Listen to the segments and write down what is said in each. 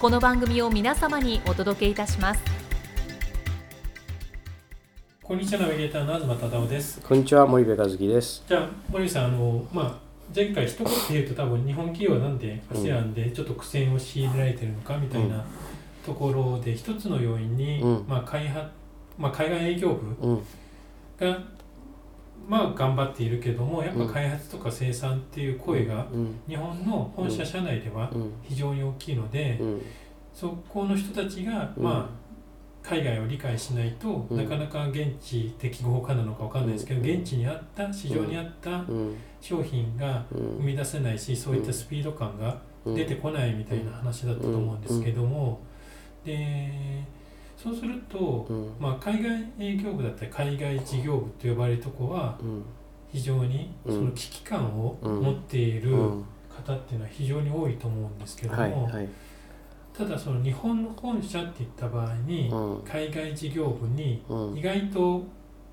この番組を皆様にお届けいたします。こんにちはナビゲーターの東忠夫です。こんにちは森部和樹です。じゃあ森部さんあのまあ前回一言で言うと多分日本企業はなんで ASEAN でちょっと苦戦を強いられてるのかみたいなところで一つの要因に、うん。まあ開発まあ、海外営業部うん。がまあ頑張っているけどもやっぱ開発とか生産っていう声がうん。日本の本社社内ではうん。非常に大きいので、うん。そこの人たちが、うん。まあ海外を理解しないと、うん。なかなか現地適合可なのかわかんないですけど、うん。現地にあった市場にあったうん。商品がうん。生み出せないし、そういったスピード感がうん。出てこないみたいな話だったと思うんですけども、でそうすると、うん。まあ、海外営業部だったり海外事業部と呼ばれるとこはうん。非常にうん。その危機感をうん。持っているうん。方っていうのは非常に多いと思うんですけども、はいはい。ただその日本の本社っていった場合に、うん。海外事業部にうん。意外と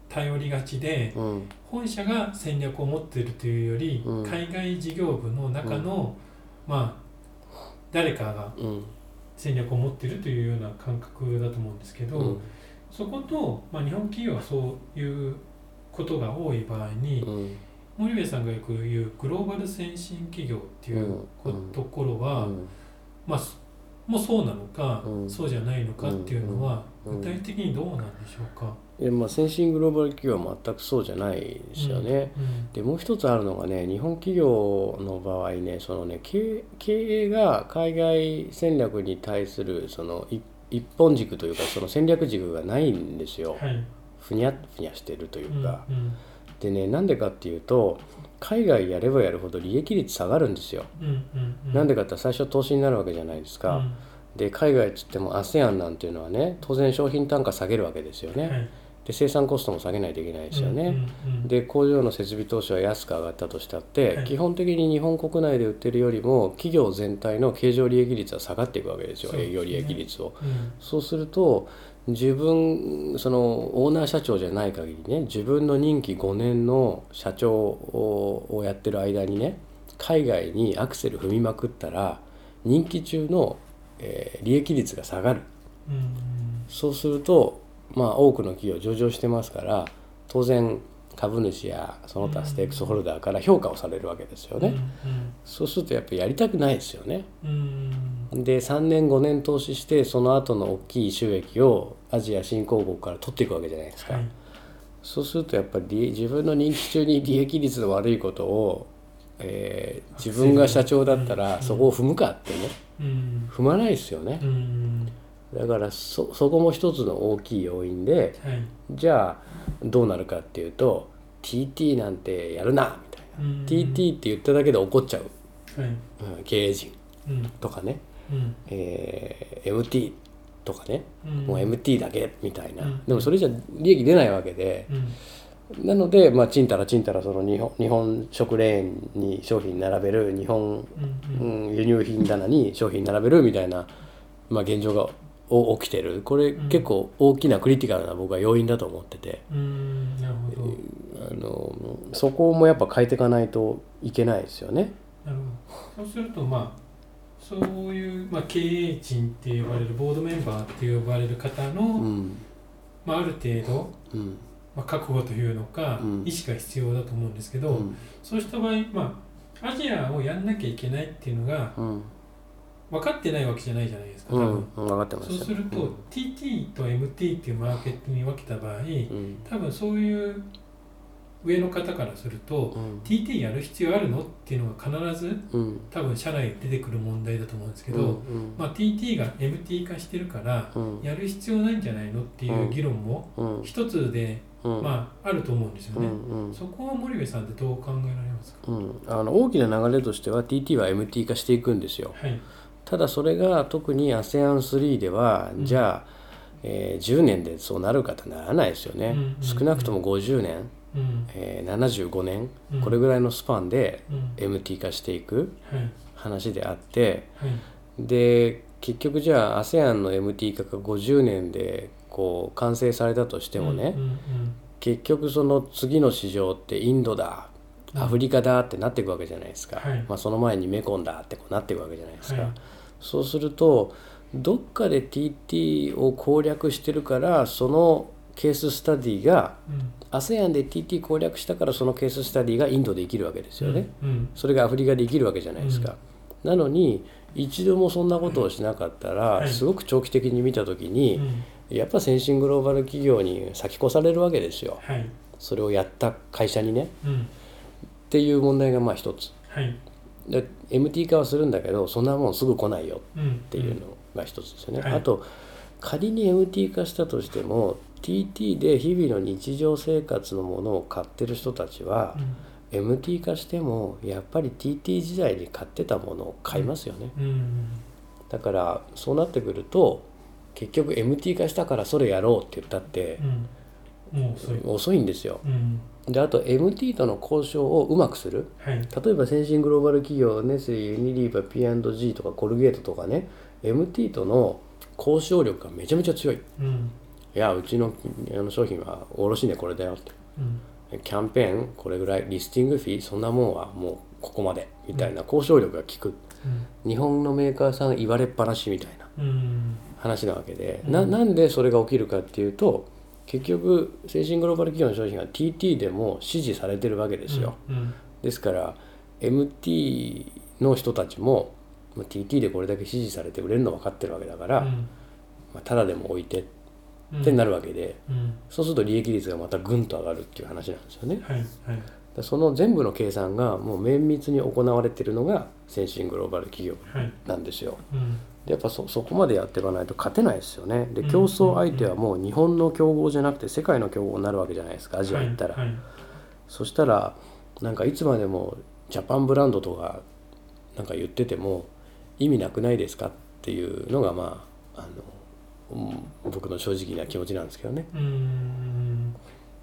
頼りがちでうん。本社が戦略を持っているというより、うん。海外事業部の中の、まあ誰かがうん戦略を持っているというような感覚だと思うんですけど、うん。そこと、まあ、日本企業はそういうことが多い場合に、うん。森部さんがよく言うグローバル先進企業っていうところは、うん。まあそもうそうなのか、うん。そうじゃないのかっていうのは、うん具体的にどうなんでしょうか？いやまあ先進グローバル企業は全くそうじゃないですよね。うんでもう一つあるのがね日本企業の場合ねそのね経営経営が海外戦略に対するそのい一本軸というかその戦略軸がないんですよ。はいふにゃふにゃしてるというか。うんでねなんでかっていうと海外やればやるほど利益率下がるんですよ。うんうんうん、なんでかって最初投資になるわけじゃないですか。で海外っつっても ASEAN なんていうのはね当然商品単価下げるわけですよね。うんはいで生産コストも下げないといけないですよね。うんうんうんで工場の設備投資は安く上がったとしたって、はい基本的に日本国内で売ってるよりも企業全体の経常利益率は下がっていくわけですよね営業利益率を。うんそうすると自分そのオーナー社長じゃない限りね自分の任期5年の社長ををやってる間にね海外にアクセル踏みまくったら任期中の、えー利益率が下がる。うん。そうするとまあ多くの企業上場してますから当然株主やその他ステークスホルダーから評価をされるわけですよね、そうするとやっぱりやりたくないですよね。うんうんで3年5年投資してその後の大きい収益をアジア新興国から取っていくわけじゃないですか、はい。そうするとやっぱり自分の任期中に利益率の悪いことを、えー自分が社長だったうん。らそこを踏むかってね。うん。踏まないですよね。うん。だからそそこも一つの大きい要因ではい。じゃあどうなるかっていうと TT なんてやるなみたいな、うん。TT って言っただけで怒っちゃう、はい。うん経営陣うん。とかね、うん。えー MT とかね、うん。もう MT だけみたいな、うん。でもそれじゃ利益出ないわけで、うんなので、まあ、ちんたらちんたらその日本日本食レーンに商品並べる日本、うんうん。うん、輸入品棚に商品並べるみたいな、まあ、現状がお起きてる。これ、うん。結構大きなクリティカルな僕は要因だと思ってて。うんあのそこもやっぱ変えていかないといけないですよね。なるほど。そうするとまあそういう、まあ、経営陣って呼ばれるボードメンバーって呼ばれる方の、うん。まあ、ある程度、うんまあ、覚悟というのか、うん。意思が必要だと思うんですけど、うん。そうした場合、まあ、アジアをやんなきゃいけないっていうのが、うん。分かってないわけじゃないじゃないですか多うん。分、分かってます。よそうすると、TT と MT っていうマーケットに分けた場合うん。多分そういう上の方からするとうん。TT やる必要あるのっていうのが必ずうん。多分社内で出てくる問題だと思うんですけど、うん。まあ、TT が MT 化してるからうん。やる必要ないんじゃないのっていう議論もうん。一つで、うんまあ、あると思うんですようね。んうん。そこは森部さんってどう考えられますか、うん。あの大きな流れとしては TT は MT 化していくんですよ。はい。ただそれが特に ASEAN3 では、うん。じゃあ、えー10年でそうなるかとならないですよね、うんうん少なくとも50年、うん。えー75年、うん。これぐらいのスパンでうん、MT 化していくはい。話であってはい。で結局じゃあ ASEAN の MT 化が50年でこう完成されたとしてもね、うんうん結局その次の市場ってインドだうん。アフリカだってなっていくわけじゃないですか、はい。まあ、その前にメコンだってこうなっていくわけじゃないですか、はい。そうするとどっかで TT を攻略してるからそのケーススタディがうん。ASEAN で TT 攻略したからそのケーススタディがインドで生きるわけですよね、うんそれがアフリカで生きるわけじゃないですか、なのに一度もそんなことをしなかったら、はい。すごく長期的に見た時うに、んやっぱ先進グローバル企業に先越されるわけですよ。はい。それをやった会社にね。うん。っていう問題がまあ一つ。はい。で MT 化はするんだけどそんなもんすぐ来ないようんっっていうのが一つですよね、はい。あと仮に MT 化したとしても TT で日々の日常生活のものを買ってる人たちはう、ん。MT 化してもやっぱり TT 時代に買ってたものを買いますよね、うん。だからそうなってくると結局 MT 化したからそれやろうって言ったってうん。もう遅い。遅いんですよ。うん。であと MT との交渉をうまくする。はい。例えば先進グローバル企業ネスレユニリーバ P&G とかコルゲートとかね MT との交渉力がめちゃめちゃ強い。うん。いやうちのあの商品は卸値これだよって。うん。キャンペーンこれぐらいリスティングフィーそんなもんはもうここまでみたいな交渉力が効く。日本のメーカーさん言われっぱなしみたいな。うんうん話なわけで、うん。ななんでそれが起きるかっていうと結局先進グローバル企業の商品が TT でも支持されてるわけですよ、うん。ですから MT の人たちもまあ TT でこれだけ支持されて売れるの分かってるわけだから、まあ、ただでも置いてうん。ってなるわけで、うん。そうすると利益率がまたぐんと上がるっていう話なんですよね。はいはい。でその全部の計算がもう綿密に行われてるのが先進グローバル企業はい。なんですよ。うん。でやっぱそそこまでやっていかないと勝てないですよね。でうん競争相手はもう日本の競合じゃなくて世界の競合になるわけじゃないですかアジア行ったら。はいはいそしたらなんかいつまでもジャパンブランドとかなんか言ってても意味なくないですかっていうのがまああのうん僕の正直な気持ちなんですけどね。うん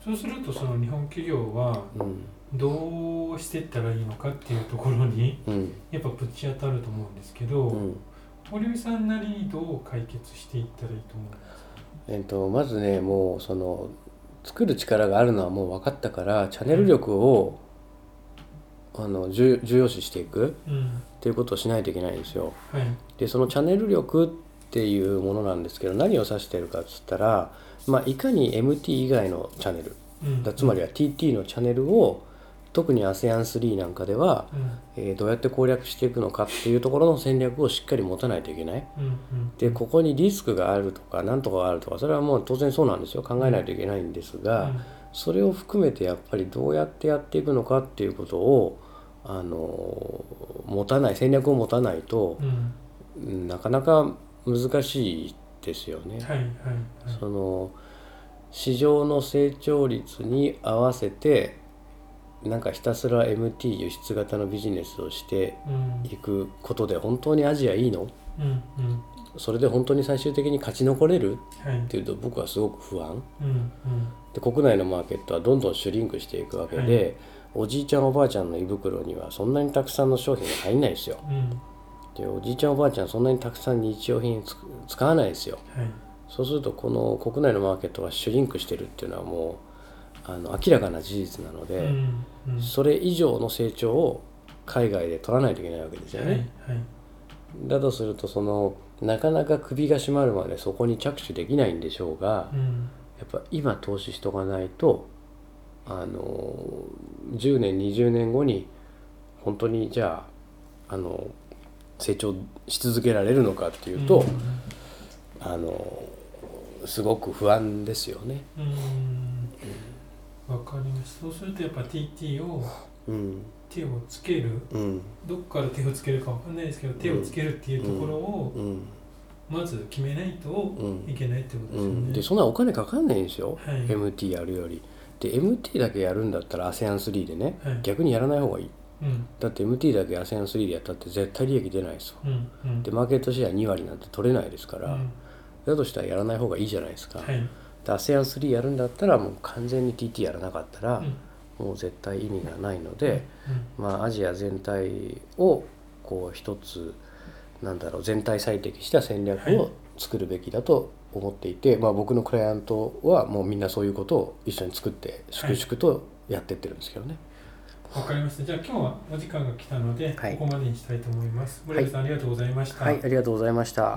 そうするとその日本企業はうんどうしていったらいいのかっていうところにうんやっぱぶち当たると思うんですけど、うん堀美さんなりにどう解決していったらいいと思うんですか？えっと、まずねもうその作る力があるのはもう分かったからチャンネル力を、あの重重要視していくうん。っていうことをしないといけないんですよ。はい。でそのチャンネル力っていうものなんですけど何を指してるかっつったら、まあ、いかに MT 以外のチャンネルうん。だつまりは TT のチャンネルを特に ASEAN3 なんかでは、うん。えーどうやって攻略していくのかっていうところの戦略をしっかり持たないといけない。うんうんでここにリスクがあるとかなんとかがあるとかそれはもう当然そうなんですよ。考えないといけないんですが、それを含めてやっぱりどうやってやっていくのかっていうことをあの持たない戦略を持たないとうんうん。なかなか難しいですよね。はいはいはい。その市場の成長率に合わせてなんかひたすら MT 輸出型のビジネスをしてうん。いくことで本当にアジアいいの？うんうん。それで本当に最終的に勝ち残れる？はいっていうと僕はすごく不安。うんうん。で国内のマーケットはどんどんシュリンクしていくわけで、おじいちゃんおばあちゃんの胃袋にはそんなにたくさんの商品が入んないですよ。うん。でおじいちゃんおばあちゃんそんなにたくさん日用品つ使わないですよ。はい。そうするとこの国内のマーケットがシュリンクしてるっていうのはもうあの明らかな事実なので、うんうん。それ以上の成長を海外で取らないといけないわけですよはいね、はい。だとするとそのなかなか首が締まるまでそこに着手できないんでしょうが、うん。やっぱ今投資しとかないとあの10年20年後に本当にじゃああの成長し続けられるのかっていうと、あのすごく不安ですよね。うんわかります。そうするとやっぱ TT をうん。手をつける。うん。どっから手をつけるかわかんないですけど手をつけるっていうところをうん。まず決めないとうん。いけないってことですようん、ね。でそんなお金かかんないんですよ、はい。MT やるより。で MT だけやるんだったら ASEAN3 でね、はい。逆にやらない方がいい。うん。だって MT だけ ASEAN3 でやったって絶対利益出ないですよ。うん。うん。でマーケットシェア2割なんて取れないですから、うん。だとしたらやらない方がいいじゃないですか。はい。で ASEAN3 やるんだったらもう完全に TT やらなかったら、うんもう絶対意味がないので、うんまあアジア全体をこう一つなんだろう全体最適した戦略はいを作るべきだと思っていて、まあ僕のクライアントはもうみんなそういうことを一緒に作って粛々とやってってるんですけどね。わかりました。じゃあ今日はお時間が来たので、はいここまでにしたいと思います。森部さん、ありがとうございました。はい、ありがとうございました。